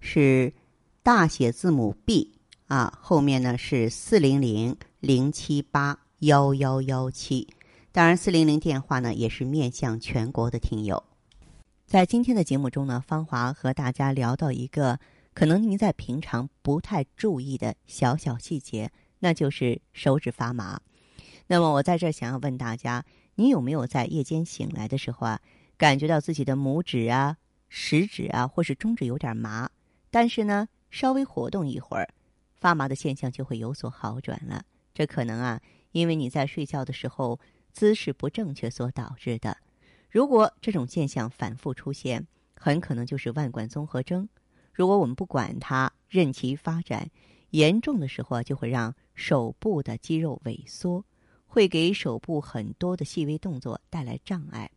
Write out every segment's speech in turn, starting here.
是大写字母 B 啊，后面呢是四零零零七八幺幺幺七。当然，四零零电话呢也是面向全国的听友。在今天的节目中呢，芳华和大家聊到一个可能您在平常不太注意的小小细节，那就是手指发麻。那么我在这想要问大家，你有没有在夜间醒来的时候啊，感觉到自己的拇指啊、食指啊或是中指有点麻，但是呢，稍微活动一会儿，发麻的现象就会有所好转了？这可能啊，因为你在睡觉的时候姿势不正确所导致的。如果这种现象反复出现，很可能就是腕管综合征。如果我们不管它，任其发展，严重的时候就会让手部的肌肉萎缩，会给手部很多的细微动作带来障碍。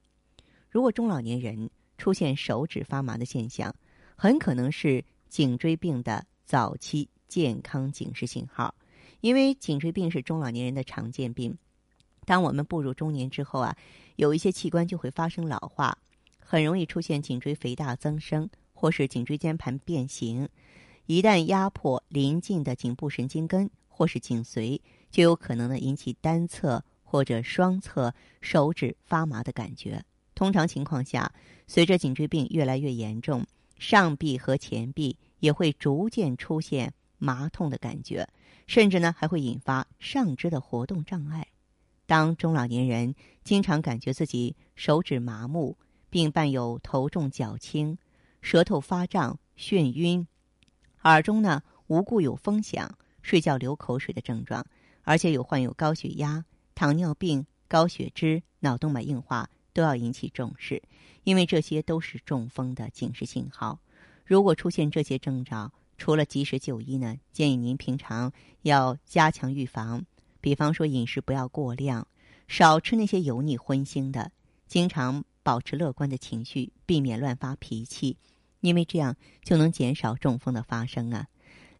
如果中老年人出现手指发麻的现象，很可能是颈椎病的早期健康警示信号。因为颈椎病是中老年人的常见病。当我们步入中年之后啊。有一些器官就会发生老化，很容易出现颈椎肥大增生，或是颈椎间盘变形。一旦压迫临近的颈部神经根或是颈髓，就有可能呢引起单侧或者双侧手指发麻的感觉。通常情况下，随着颈椎病越来越严重，上臂和前臂也会逐渐出现麻痛的感觉，甚至呢还会引发上肢的活动障碍。当中老年人经常感觉自己手指麻木，并伴有头重脚轻、舌头发胀、眩晕，耳中呢无故有风响、睡觉流口水的症状，而且有患有高血压、糖尿病、高血脂、脑动脉硬化，都要引起重视，因为这些都是中风的警示信号。如果出现这些征兆，除了及时就医呢，建议您平常要加强预防。比方说，饮食不要过量，少吃那些油腻荤腥的，经常保持乐观的情绪，避免乱发脾气，因为这样就能减少中风的发生啊。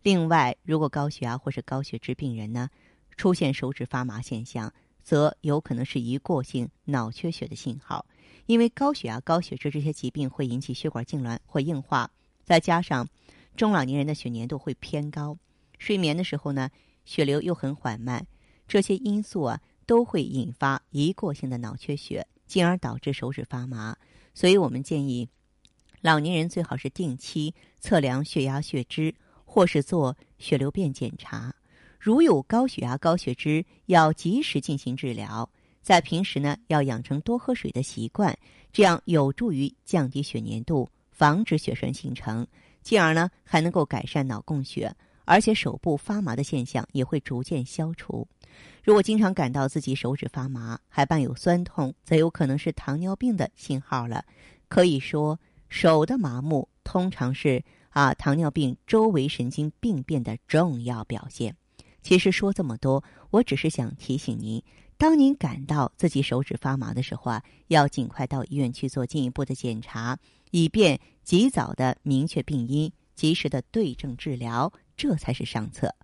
另外，如果高血压或是高血脂病人呢，出现手指发麻现象，则有可能是一过性脑缺血的信号，因为高血压、高血脂这些疾病会引起血管痉挛或硬化，再加上中老年人的血粘度会偏高，睡眠的时候呢，血流又很缓慢。这些因素啊，都会引发一过性的脑缺血，进而导致手指发麻。所以我们建议，老年人最好是定期测量血压、血脂，或是做血流变检查。如有高血压、高血脂，要及时进行治疗。在平时呢，要养成多喝水的习惯，这样有助于降低血粘度，防止血栓形成，进而呢，还能够改善脑供血。而且手部发麻的现象也会逐渐消除。如果经常感到自己手指发麻，还伴有酸痛，则有可能是糖尿病的信号了。可以说，手的麻木通常是啊糖尿病周围神经病变的重要表现。其实说这么多，我只是想提醒您：当您感到自己手指发麻的时候啊，要尽快到医院去做进一步的检查，以便及早的明确病因，及时的对症治疗。这才是上策。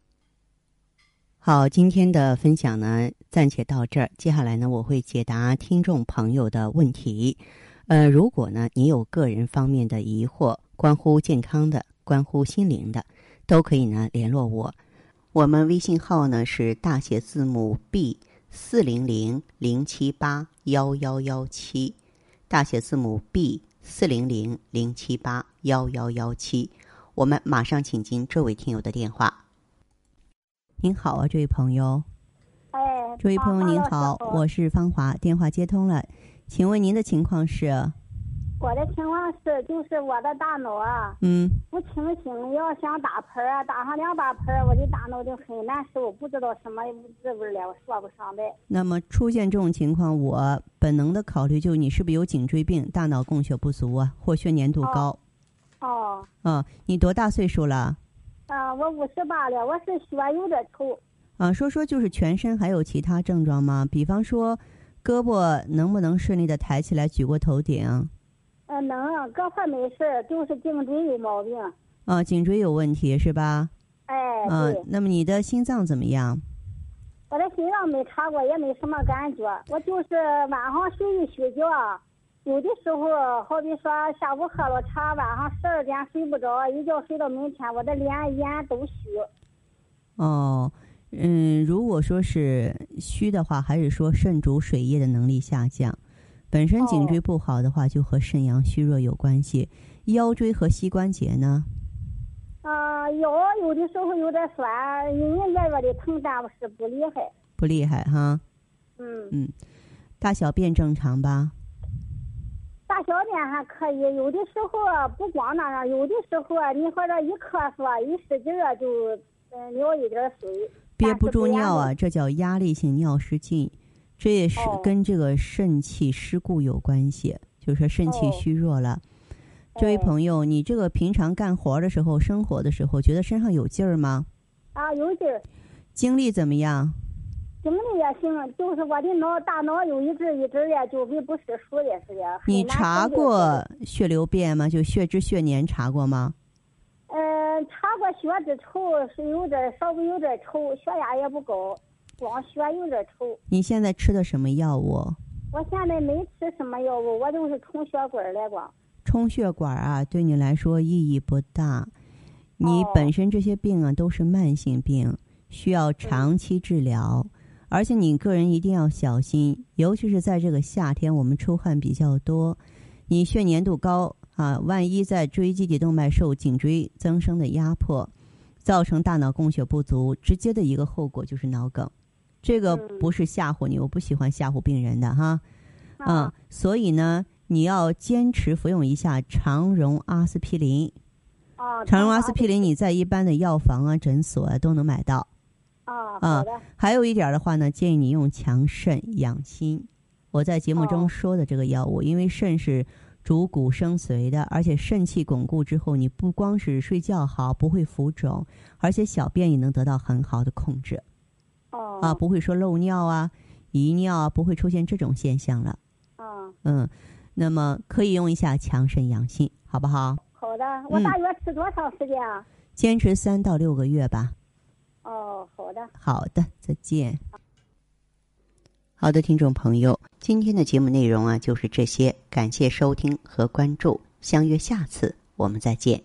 好，今天的分享呢，暂且到这儿。接下来呢，我会解答听众朋友的问题。呃，如果呢，你有个人方面的疑惑，关乎健康的、关乎心灵的，都可以呢联络我。我们微信号呢是大写字母 B 四零零零七八幺幺幺七，大写字母 B 四零零零七八幺幺幺七。我们马上请进这位听友的电话。您好啊，这位朋友。哎，这位朋友您好，我是芳华，电话接通了，请问您的情况是？我的情况是，就是我的大脑啊，嗯，不清醒，要想打喷儿啊，打上两把喷儿，我的大脑就很难受，不知道什么滋味了，我说不上来。那么出现这种情况，我本能的考虑就是你是不是有颈椎病、大脑供血不足啊，或血粘度高？哦。嗯，你多大岁数了？啊，我五十八了，我是血有点稠。啊，说说就是全身还有其他症状吗？比方说，胳膊能不能顺利的抬起来举过头顶？呃，能，各块没事就是颈椎有毛病。啊，颈椎有问题是吧？哎，嗯，那么你的心脏怎么样？我的心脏没查过，也没什么感觉。我就是晚上睡一宿觉，有的时候好比说下午喝了茶，晚上十二点睡不着，一觉睡到明天，我的脸眼都虚。哦，嗯，如果说是虚的话，还是说肾主水液的能力下降？本身颈椎不好的话，就和肾阳虚弱有关系。腰椎和膝关节呢？啊，腰有的时候有点酸，隐隐约约的疼，但不是不厉害。不厉害哈。嗯。嗯，大小便正常吧？大小便还可以，有的时候不光那样，有的时候你或者一咳嗽，一使劲儿就嗯尿一点水。憋不住尿啊，这叫压力性尿失禁，这也是跟这个肾气失固有关系，就是说肾气虚弱了。这位朋友，你这个平常干活的时候、生活的时候，觉得身上有劲儿吗？啊，有劲儿。精力怎么样？精力也行，就是我的脑大脑有一阵一阵的，就跟不是数的似的。你查过血流变吗？就血脂、血粘查过吗？嗯，查过血脂稠，是有点稍微有点稠，血压也不高，光血有点稠。你现在吃的什么药物？我现在没吃什么药物，我就是充血管来光。充血管啊，对你来说意义不大。你本身这些病啊都是慢性病，需要长期治疗。而且你个人一定要小心，尤其是在这个夏天，我们出汗比较多，你血粘度高啊，万一在椎基底动脉受颈椎增生的压迫，造成大脑供血不足，直接的一个后果就是脑梗。这个不是吓唬你，我不喜欢吓唬病人的哈。嗯，所以呢。你要坚持服用一下肠溶阿司匹林。啊，肠溶阿司匹林你在一般的药房啊、诊所啊都能买到。啊，好的。还有一点的话呢，建议你用强肾养心。我在节目中说的这个药物，因为肾是主骨生髓的，而且肾气巩固之后，你不光是睡觉好，不会浮肿，而且小便也能得到很好的控制。哦。啊，不会说漏尿啊、遗尿啊，不会出现这种现象了。啊。嗯。那么可以用一下强肾养心，好不好？好的，我大约吃多长时间啊？坚持三到六个月吧。哦，好的。好的，再见。好的，听众朋友，今天的节目内容啊就是这些，感谢收听和关注，相约下次我们再见。